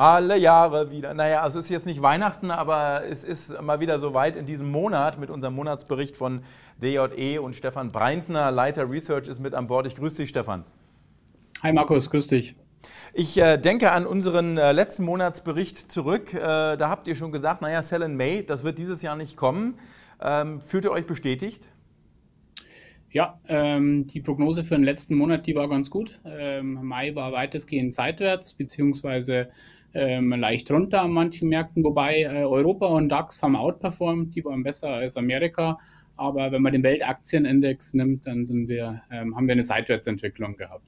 Alle Jahre wieder. Naja, also es ist jetzt nicht Weihnachten, aber es ist mal wieder soweit in diesem Monat mit unserem Monatsbericht von DJE und Stefan Breintner, Leiter Research, ist mit an Bord. Ich grüße dich, Stefan. Hi Markus, grüß dich. Ich äh, denke an unseren äh, letzten Monatsbericht zurück. Äh, da habt ihr schon gesagt, naja, Sell in May, das wird dieses Jahr nicht kommen. Ähm, fühlt ihr euch bestätigt? Ja, ähm, die Prognose für den letzten Monat, die war ganz gut. Ähm, Mai war weitestgehend seitwärts, beziehungsweise ähm, leicht runter an manchen Märkten, wobei äh, Europa und DAX haben outperformed, die waren besser als Amerika. Aber wenn man den Weltaktienindex nimmt, dann wir, ähm, haben wir eine Seitwärtsentwicklung gehabt.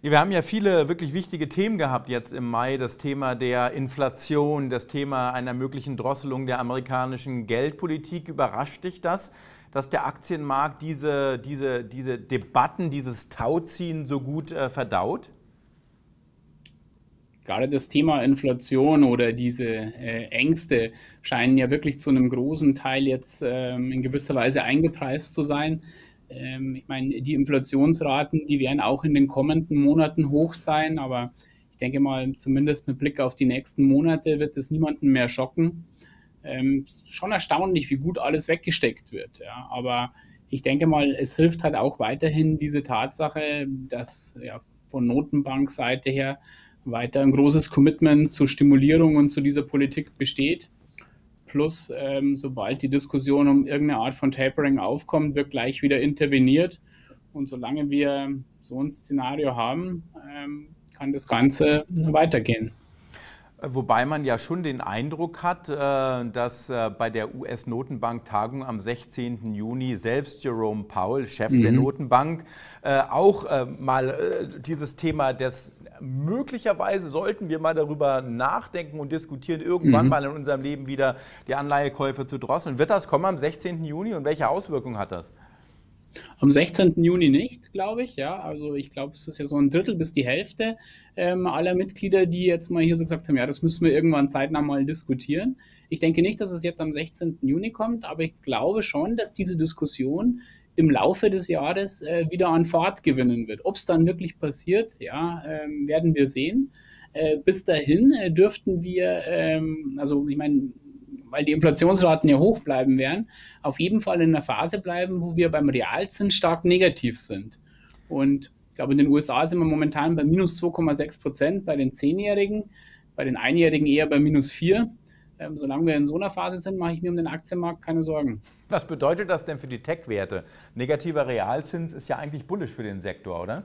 Wir haben ja viele wirklich wichtige Themen gehabt jetzt im Mai. Das Thema der Inflation, das Thema einer möglichen Drosselung der amerikanischen Geldpolitik. Überrascht dich das, dass der Aktienmarkt diese, diese, diese Debatten, dieses Tauziehen so gut äh, verdaut? gerade das Thema Inflation oder diese äh, Ängste scheinen ja wirklich zu einem großen Teil jetzt ähm, in gewisser Weise eingepreist zu sein. Ähm, ich meine, die Inflationsraten, die werden auch in den kommenden Monaten hoch sein, aber ich denke mal, zumindest mit Blick auf die nächsten Monate wird es niemanden mehr schocken. Ähm, schon erstaunlich, wie gut alles weggesteckt wird. Ja. Aber ich denke mal, es hilft halt auch weiterhin diese Tatsache, dass ja, von Notenbankseite her weiter ein großes Commitment zur Stimulierung und zu dieser Politik besteht. Plus, ähm, sobald die Diskussion um irgendeine Art von Tapering aufkommt, wird gleich wieder interveniert. Und solange wir so ein Szenario haben, ähm, kann das Ganze weitergehen. Wobei man ja schon den Eindruck hat, äh, dass äh, bei der US-Notenbank-Tagung am 16. Juni selbst Jerome Powell, Chef mhm. der Notenbank, äh, auch mal dieses Thema des möglicherweise sollten wir mal darüber nachdenken und diskutieren, irgendwann mhm. mal in unserem Leben wieder die Anleihekäufe zu drosseln. Wird das kommen am 16. Juni und welche Auswirkungen hat das? Am 16. Juni nicht, glaube ich. Ja, also ich glaube, es ist ja so ein Drittel bis die Hälfte ähm, aller Mitglieder, die jetzt mal hier so gesagt haben, ja, das müssen wir irgendwann zeitnah mal diskutieren. Ich denke nicht, dass es jetzt am 16. Juni kommt, aber ich glaube schon, dass diese Diskussion im Laufe des Jahres äh, wieder an Fahrt gewinnen wird. Ob es dann wirklich passiert, ja, ähm, werden wir sehen. Äh, bis dahin äh, dürften wir, ähm, also ich meine, weil die Inflationsraten ja hoch bleiben werden, auf jeden Fall in einer Phase bleiben, wo wir beim Realzins stark negativ sind. Und ich glaube, in den USA sind wir momentan bei minus 2,6 Prozent bei den Zehnjährigen, bei den Einjährigen eher bei minus 4. Ähm, solange wir in so einer Phase sind, mache ich mir um den Aktienmarkt keine Sorgen. Was bedeutet das denn für die Tech-Werte? Negativer Realzins ist ja eigentlich bullisch für den Sektor, oder?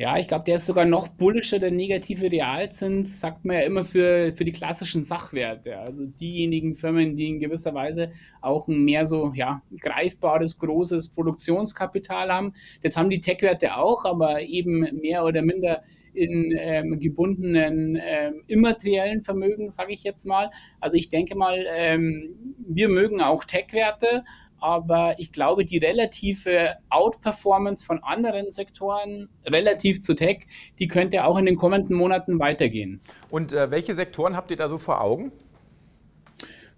Ja, ich glaube, der ist sogar noch bullischer, der negative Realzins, sagt man ja immer für, für die klassischen Sachwerte. Also diejenigen Firmen, die in gewisser Weise auch ein mehr so ja, greifbares, großes Produktionskapital haben. Das haben die Tech-Werte auch, aber eben mehr oder minder in ähm, gebundenen ähm, immateriellen Vermögen, sage ich jetzt mal. Also ich denke mal, ähm, wir mögen auch Tech-Werte, aber ich glaube, die relative Outperformance von anderen Sektoren relativ zu Tech, die könnte auch in den kommenden Monaten weitergehen. Und äh, welche Sektoren habt ihr da so vor Augen?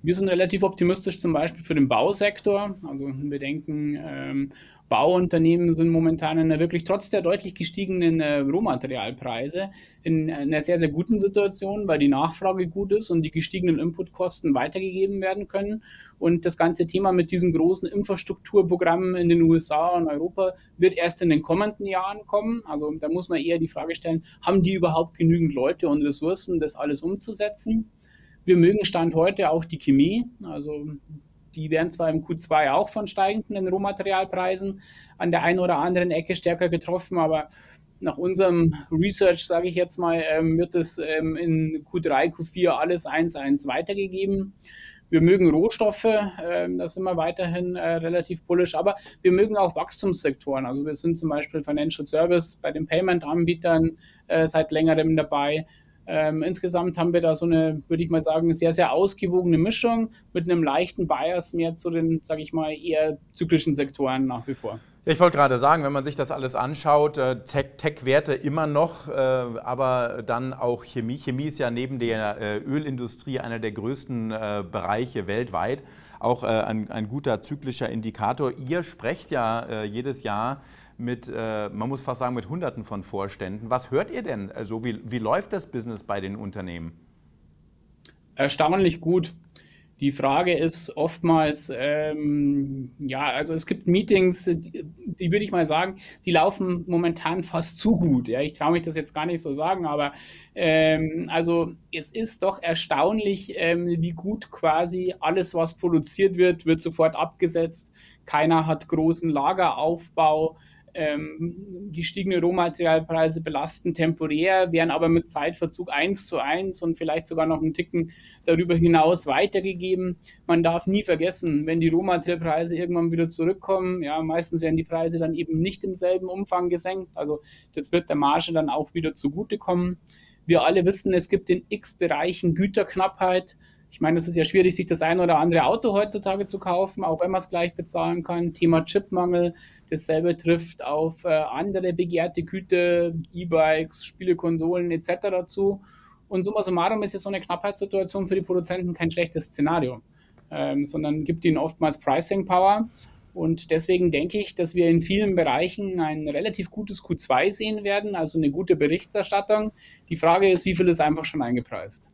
Wir sind relativ optimistisch zum Beispiel für den Bausektor. Also wir denken, ähm, Bauunternehmen sind momentan in einer wirklich trotz der deutlich gestiegenen äh, Rohmaterialpreise in einer sehr, sehr guten Situation, weil die Nachfrage gut ist und die gestiegenen Inputkosten weitergegeben werden können. Und das ganze Thema mit diesen großen Infrastrukturprogrammen in den USA und Europa wird erst in den kommenden Jahren kommen. Also da muss man eher die Frage stellen, haben die überhaupt genügend Leute und Ressourcen, das alles umzusetzen? Wir mögen Stand heute auch die Chemie. Also die werden zwar im Q2 auch von steigenden Rohmaterialpreisen an der einen oder anderen Ecke stärker getroffen, aber nach unserem Research, sage ich jetzt mal, ähm, wird es ähm, in Q3, Q4 alles 1-1 weitergegeben. Wir mögen Rohstoffe, ähm, da sind wir weiterhin äh, relativ bullisch, aber wir mögen auch Wachstumssektoren. Also wir sind zum Beispiel Financial Service bei den Payment-Anbietern äh, seit längerem dabei. Ähm, insgesamt haben wir da so eine, würde ich mal sagen, sehr, sehr ausgewogene Mischung mit einem leichten Bias mehr zu den, sage ich mal, eher zyklischen Sektoren nach wie vor. Ich wollte gerade sagen, wenn man sich das alles anschaut, äh, Tech-Werte immer noch, äh, aber dann auch Chemie. Chemie ist ja neben der äh, Ölindustrie einer der größten Bereiche weltweit. auch ein, ein, guter zyklischer Indikator. Ihr sprecht ja jedes Jahr mit, äh, man muss fast sagen, mit Hunderten von Vorständen. Was hört ihr denn? Also wie, wie läuft das Business bei den Unternehmen? Erstaunlich gut. Die Frage ist oftmals, ähm, ja, also es gibt Meetings, die, die, würde ich mal sagen, die laufen momentan fast zu gut. Ja, ich traue mich das jetzt gar nicht so sagen, aber ähm, also es ist doch erstaunlich, ähm, wie gut quasi alles, was produziert wird, wird sofort abgesetzt. Keiner hat großen Lageraufbau ähm, gestiegene Rohmaterialpreise belasten temporär, werden aber mit Zeitverzug eins zu eins und vielleicht sogar noch einen Ticken darüber hinaus weitergegeben. Man darf nie vergessen, wenn die Rohmaterialpreise irgendwann wieder zurückkommen, ja, meistens werden die Preise dann eben nicht im selben Umfang gesenkt. Also das wird der Marge dann auch wieder zugutekommen. Wir alle wissen, es gibt in x Bereichen Güterknappheit. Ich meine, es ist ja schwierig, sich das ein oder andere Auto heutzutage zu kaufen, auch wenn man es gleich bezahlen kann. Thema Chipmangel, dasselbe trifft auf äh, andere begehrte Güter, E-Bikes, Spiele, Konsolen etc. zu. Und summa summarum ist ja so eine Knappheitssituation für die Produzenten kein schlechtes Szenario, ähm, sondern gibt ihnen oftmals Pricing Power. Und deswegen denke ich, dass wir in vielen Bereichen ein relativ gutes Q2 sehen werden, also eine gute Berichterstattung. Die Frage ist, wie viel ist einfach schon eingepreist?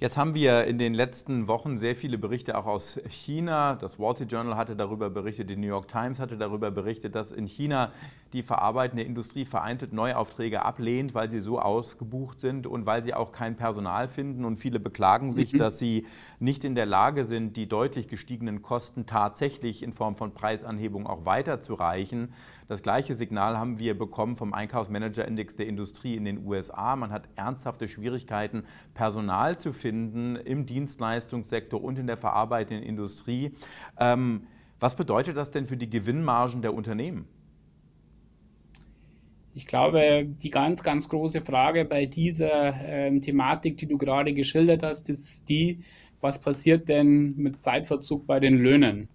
Jetzt haben wir in den letzten Wochen sehr viele Berichte auch aus China. Das Wall Street Journal hatte darüber berichtet, die New York Times hatte darüber berichtet, dass in China die verarbeitende Industrie vereinzelt Neuaufträge ablehnt, weil sie so ausgebucht sind und weil sie auch kein Personal finden. Und viele beklagen sich, mhm. dass sie nicht in der Lage sind, die deutlich gestiegenen Kosten tatsächlich in Form von Preisanhebung auch weiterzureichen. Das gleiche Signal haben wir bekommen vom Einkaufsmanager-Index der Industrie in den USA. Man hat ernsthafte Schwierigkeiten, Personal zu finden im Dienstleistungssektor und in der verarbeitenden Industrie. Ähm, was bedeutet das denn für die Gewinnmargen der Unternehmen? Ich glaube, die ganz, ganz große Frage bei dieser ähm, Thematik, die du gerade geschildert hast, ist die, was passiert denn mit Zeitverzug bei den Löhnen?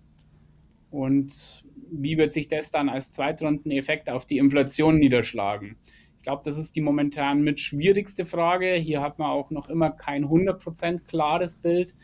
Und wie wird sich das dann als Zweitrundeneffekt auf die Inflation niederschlagen? Ich glaube, das ist die momentan mit schwierigste Frage. Hier hat man auch noch immer kein 100% klares Bild.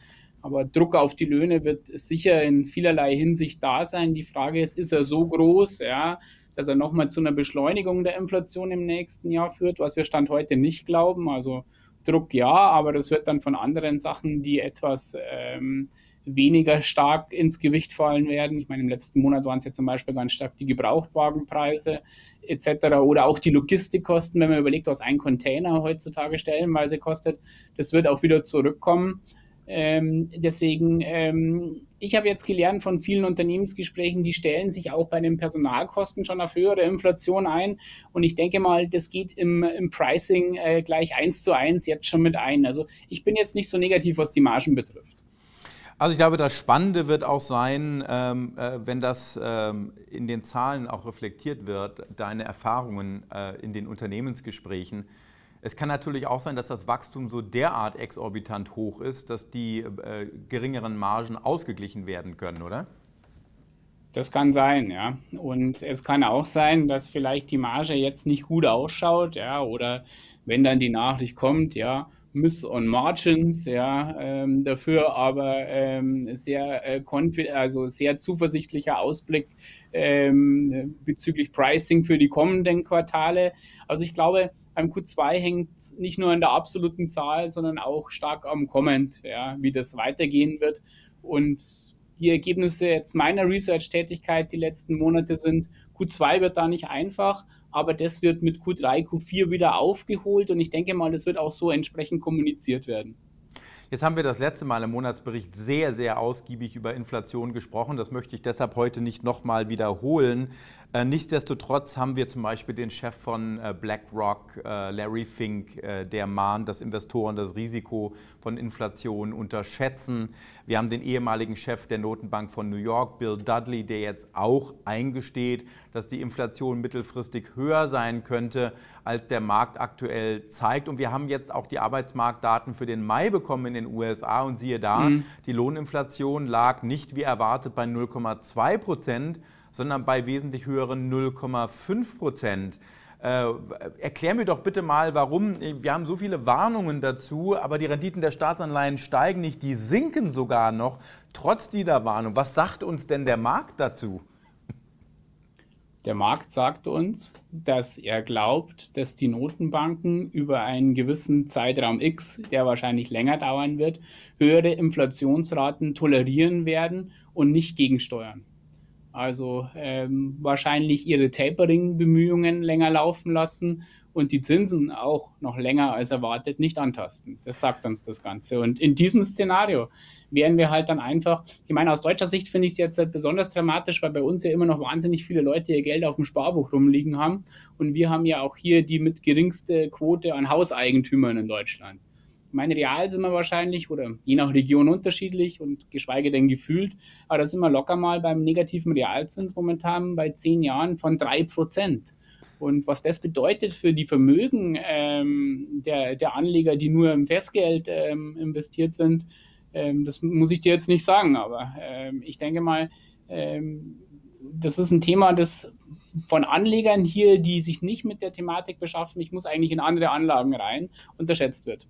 Aber Druck auf die Löhne wird sicher in vielerlei Hinsicht da sein. Die Frage ist, ist er so groß, ja, dass er nochmal zu einer Beschleunigung der Inflation im nächsten Jahr führt, was wir Stand heute nicht glauben. Also Druck ja, aber das wird dann von anderen Sachen, die etwas ähm, weniger stark ins Gewicht fallen werden. Ich meine, im letzten Monat waren es ja zum Beispiel ganz stark die Gebrauchtwagenpreise etc. oder auch die Logistikkosten, wenn man überlegt, was ein Container heutzutage stellenweise kostet. Das wird auch wieder zurückkommen. Ähm, deswegen, ähm, ich habe jetzt gelernt von vielen Unternehmensgesprächen, die stellen sich auch bei den Personalkosten schon auf höhere Inflation ein. Und ich denke mal, das geht im, im Pricing äh, gleich eins zu eins jetzt schon mit ein. Also ich bin jetzt nicht so negativ, was die Margen betrifft. Also ich glaube, das Spannende wird auch sein, ähm, äh, wenn das ähm, in den Zahlen auch reflektiert wird, deine Erfahrungen äh, in den Unternehmensgesprächen. Es kann natürlich auch sein, dass das Wachstum so derart exorbitant hoch ist, dass die äh, geringeren Margen ausgeglichen werden können, oder? Das kann sein, ja. Und es kann auch sein, dass vielleicht die Marge jetzt nicht gut ausschaut, ja, oder wenn dann die Nachricht kommt, ja, Miss on Margins, ja, ähm, dafür aber ähm, sehr, äh, also sehr zuversichtlicher Ausblick ähm, bezüglich Pricing für die kommenden Quartale. Also ich glaube, beim Q2 hängt nicht nur an der absoluten Zahl, sondern auch stark am Comment, ja, wie das weitergehen wird. Und die Ergebnisse jetzt meiner Research-Tätigkeit die letzten Monate sind, Q2 wird da nicht einfach, aber das wird mit Q3, Q4 wieder aufgeholt und ich denke mal, das wird auch so entsprechend kommuniziert werden. Jetzt haben wir das letzte Mal im Monatsbericht sehr, sehr ausgiebig über Inflation gesprochen. Das möchte ich deshalb heute nicht nochmal wiederholen. Äh, nichtsdestotrotz haben wir zum Beispiel den Chef von äh, BlackRock, äh, Larry Fink, der mahnt, dass Investoren das Risiko von Inflation unterschätzen. Wir haben den ehemaligen Chef der Notenbank von New York, Bill Dudley, der jetzt auch eingesteht, dass die Inflation mittelfristig höher sein könnte, als der Markt aktuell zeigt. Und wir haben jetzt auch die Arbeitsmarktdaten für den Mai bekommen in den USA und siehe da, mhm. die Lohninflation lag nicht wie erwartet bei 0,2 Prozent, sondern bei wesentlich höheren 0,5 Prozent. Äh, erklär mir doch bitte mal, warum, wir haben so viele Warnungen dazu, aber die Renditen der Staatsanleihen steigen nicht, die sinken sogar noch, trotz dieser Warnung. Was sagt uns denn der Markt dazu? Der Markt sagt uns, dass er glaubt, dass die Notenbanken über einen gewissen Zeitraum X, der wahrscheinlich länger dauern wird, höhere Inflationsraten tolerieren werden und nicht gegensteuern. Also ähm, wahrscheinlich ihre Tapering-Bemühungen länger laufen lassen und die Zinsen auch noch länger als erwartet nicht antasten. Das sagt uns das Ganze. Und in diesem Szenario werden wir halt dann einfach, ich meine, aus deutscher Sicht finde ich es jetzt halt besonders dramatisch, weil bei uns ja immer noch wahnsinnig viele Leute ihr Geld auf dem Sparbuch rumliegen haben. Und wir haben ja auch hier die mit geringste Quote an Hauseigentümern in Deutschland. Meine real sind wir wahrscheinlich oder je nach Region unterschiedlich und geschweige denn gefühlt, aber da sind wir locker mal beim negativen Realzins momentan bei zehn Jahren von drei Prozent. Und was das bedeutet für die Vermögen ähm, der, der Anleger, die nur im Festgeld ähm, investiert sind, ähm, das muss ich dir jetzt nicht sagen. Aber ähm, ich denke mal, ähm, das ist ein Thema, das von Anlegern hier, die sich nicht mit der Thematik beschaffen, ich muss eigentlich in andere Anlagen rein, unterschätzt wird.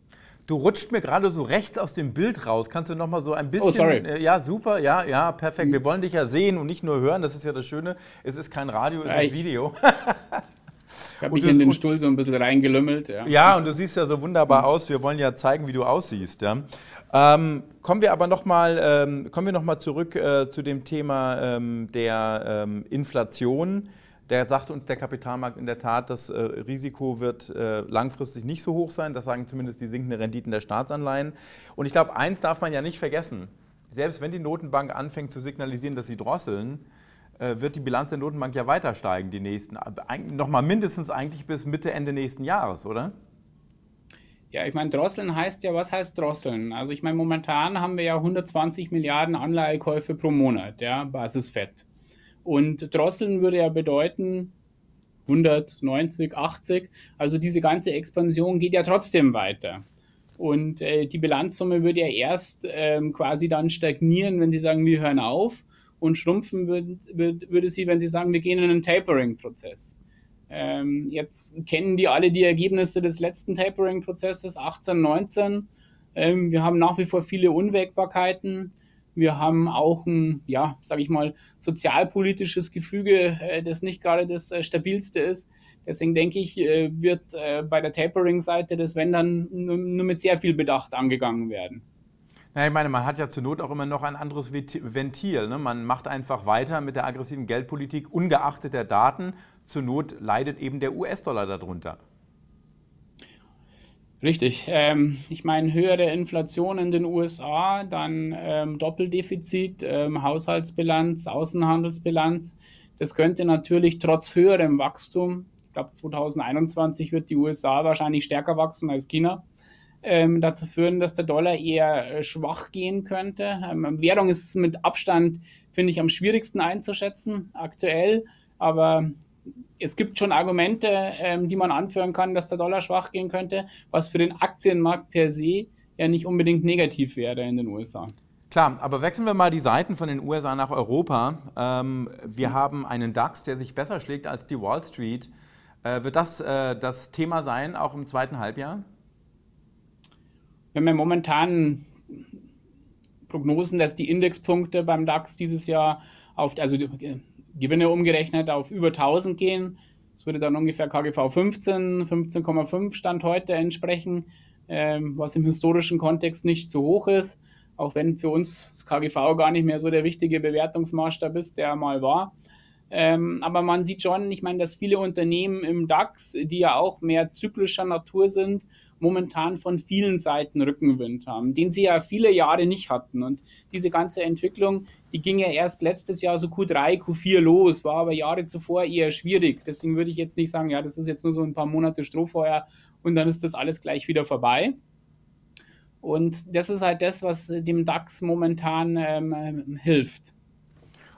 Du rutscht mir gerade so rechts aus dem Bild raus. Kannst du noch mal so ein bisschen? Oh, sorry. Äh, ja, super. Ja, ja, perfekt. Wir wollen dich ja sehen und nicht nur hören. Das ist ja das Schöne. Es ist kein Radio, es ja, ist Video. Ich habe mich in den Stuhl so ein bisschen reingelümmelt. Ja. ja, und du siehst ja so wunderbar aus. Wir wollen ja zeigen, wie du aussiehst. Ja. Ähm, kommen wir aber noch mal, ähm, kommen wir noch mal zurück äh, zu dem Thema ähm, der ähm, Inflation. Der sagt uns der Kapitalmarkt in der Tat, das äh, Risiko wird äh, langfristig nicht so hoch sein. Das sagen zumindest die sinkenden Renditen der Staatsanleihen. Und ich glaube, eins darf man ja nicht vergessen. Selbst wenn die Notenbank anfängt zu signalisieren, dass sie drosseln, äh, wird die Bilanz der Notenbank ja weiter steigen, die nächsten, nochmal mindestens eigentlich bis Mitte, Ende nächsten Jahres, oder? Ja, ich meine, drosseln heißt ja, was heißt drosseln? Also ich meine, momentan haben wir ja 120 Milliarden Anleihekäufe pro Monat, ja, Basisfett. Und drosseln würde ja bedeuten 190, 80. Also diese ganze Expansion geht ja trotzdem weiter. Und äh, die Bilanzsumme würde ja erst ähm, quasi dann stagnieren, wenn Sie sagen, wir hören auf und schrumpfen würde, würde sie, wenn sie sagen, wir gehen in einen Tapering-Prozess. Ähm, jetzt kennen die alle die Ergebnisse des letzten Tapering-Prozesses, 18, 19. Ähm, wir haben nach wie vor viele Unwägbarkeiten. Wir haben auch ein, ja, sage ich mal, sozialpolitisches Gefüge, äh, das nicht gerade das äh, stabilste ist. Deswegen denke ich, äh, wird bei der Tapering-Seite das Wenn dann nur, nur mit sehr viel Bedacht angegangen werden. Ja, ich meine, man hat ja zur Not auch immer noch ein anderes Ventil. Ne? Man macht einfach weiter mit der aggressiven Geldpolitik, ungeachtet der Daten. Zur Not leidet eben der US-Dollar darunter. Richtig. Ähm, ich meine, höhere Inflation in den USA, dann ähm, Doppeldefizit, ähm, Haushaltsbilanz, Außenhandelsbilanz. Das könnte natürlich trotz höherem Wachstum, ich glaube 2021 wird die USA wahrscheinlich stärker wachsen als China, ähm, dazu führen, dass der Dollar eher äh, schwach gehen könnte. Ähm, Währung ist mit Abstand, finde ich, am schwierigsten einzuschätzen aktuell. Aber es gibt schon Argumente, ähm, die man anführen kann, dass der Dollar schwach gehen könnte, was für den Aktienmarkt per se ja nicht unbedingt negativ wäre in den USA. Klar, aber wechseln wir mal die Seiten von den USA nach Europa. Ähm, wir haben einen DAX, der sich besser schlägt als die Wall Street. Äh, wird das äh, das Thema sein, auch im zweiten Halbjahr? Wir haben ja momentan Prognosen, dass die Indexpunkte beim DAX dieses Jahr auf, also die Gewinne umgerechnet auf über 1000 gehen. Das würde dann ungefähr KGV 15, 15,5 Stand heute entsprechen, ähm, was im historischen Kontext nicht so hoch ist, auch wenn für uns das KGV gar nicht mehr so der wichtige Bewertungsmaßstab ist, der mal war. Ähm, aber man sieht schon, ich meine, dass viele Unternehmen im DAX, die ja auch mehr zyklischer Natur sind, momentan von vielen Seiten Rückenwind haben, den sie ja viele Jahre nicht hatten. Und diese ganze Entwicklung, die ging ja erst letztes Jahr so Q3, Q4 los, war aber Jahre zuvor eher schwierig. Deswegen würde ich jetzt nicht sagen, ja, das ist jetzt nur so ein paar Monate Strohfeuer und dann ist das alles gleich wieder vorbei. Und das ist halt das, was dem DAX momentan ähm, hilft.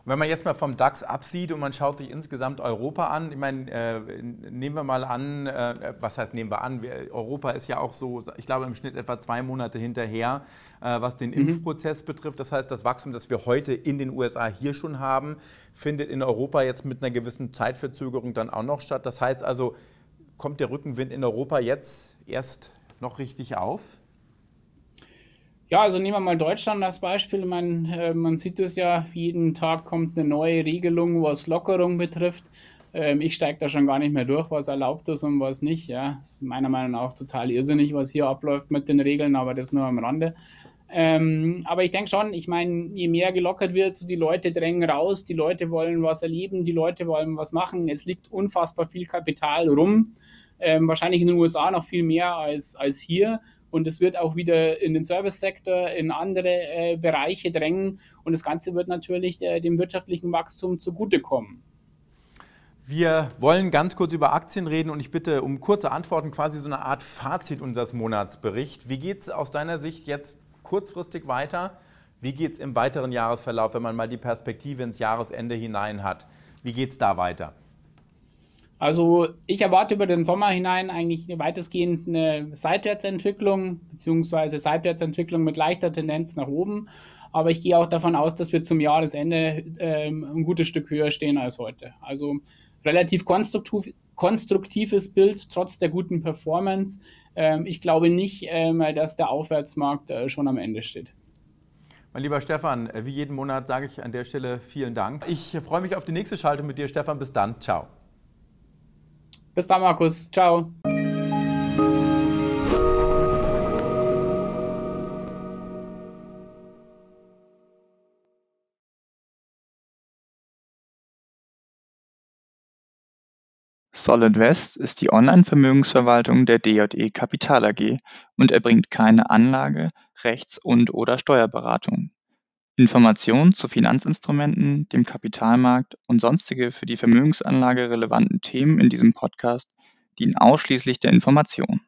Wenn man jetzt mal vom DAX absieht und man schaut sich insgesamt Europa an, ich meine, äh, nehmen wir mal an, äh, was heißt nehmen wir an, Europa ist ja auch so, ich glaube im Schnitt etwa zwei Monate hinterher, äh, was den mhm. Impfprozess betrifft. Das heißt, das Wachstum, das wir heute in den USA hier schon haben, findet in Europa jetzt mit einer gewissen Zeitverzögerung dann auch noch statt. Das heißt also, kommt der Rückenwind in Europa jetzt erst noch richtig auf? Ja, also nehmen wir mal Deutschland als Beispiel. Man, äh, man sieht es ja, jeden Tag kommt eine neue Regelung, was Lockerung betrifft. Ähm, ich steige da schon gar nicht mehr durch, was erlaubt ist und was nicht. Ja, ist meiner Meinung nach total irrsinnig, was hier abläuft mit den Regeln, aber das nur am Rande. Ähm, aber ich denke schon, ich meine, je mehr gelockert wird, die Leute drängen raus, die Leute wollen was erleben, die Leute wollen was machen. Es liegt unfassbar viel Kapital rum. Ähm, wahrscheinlich in den USA noch viel mehr als, als hier. Und es wird auch wieder in den Service-Sektor, in andere äh, Bereiche drängen. Und das Ganze wird natürlich äh, dem wirtschaftlichen Wachstum zugutekommen. Wir wollen ganz kurz über Aktien reden und ich bitte um kurze Antworten, quasi so eine Art Fazit unseres Monatsberichts. Wie geht es aus deiner Sicht jetzt kurzfristig weiter? Wie geht es im weiteren Jahresverlauf, wenn man mal die Perspektive ins Jahresende hinein hat? Wie geht es da weiter? Also ich erwarte über den Sommer hinein eigentlich weitestgehend eine Seitwärtsentwicklung, beziehungsweise Seitwärtsentwicklung mit leichter Tendenz nach oben. Aber ich gehe auch davon aus, dass wir zum Jahresende ähm, ein gutes Stück höher stehen als heute. Also relativ konstruktiv, konstruktives Bild, trotz der guten Performance. Ähm, ich glaube nicht, ähm, dass der Aufwärtsmarkt äh, schon am Ende steht. Mein lieber Stefan, wie jeden Monat sage ich an der Stelle vielen Dank. Ich freue mich auf die nächste Schalte mit dir, Stefan. Bis dann. Ciao. Bis dann, Markus. Ciao. Solid West ist die Online-Vermögensverwaltung der DJE Kapital AG und erbringt keine Anlage-, Rechts- und/oder Steuerberatung. Informationen zu Finanzinstrumenten, dem Kapitalmarkt und sonstige für die Vermögensanlage relevanten Themen in diesem Podcast dienen ausschließlich der Information.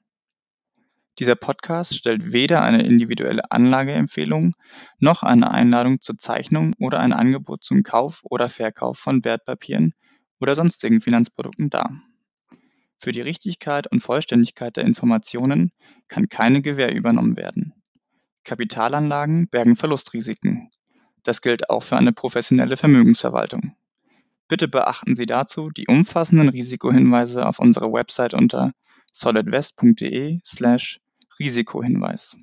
Dieser Podcast stellt weder eine individuelle Anlageempfehlung noch eine Einladung zur Zeichnung oder ein Angebot zum Kauf oder Verkauf von Wertpapieren oder sonstigen Finanzprodukten dar. Für die Richtigkeit und Vollständigkeit der Informationen kann keine Gewähr übernommen werden. Kapitalanlagen bergen Verlustrisiken. Das gilt auch für eine professionelle Vermögensverwaltung. Bitte beachten Sie dazu die umfassenden Risikohinweise auf unserer Website unter solidwest.de/risikohinweis.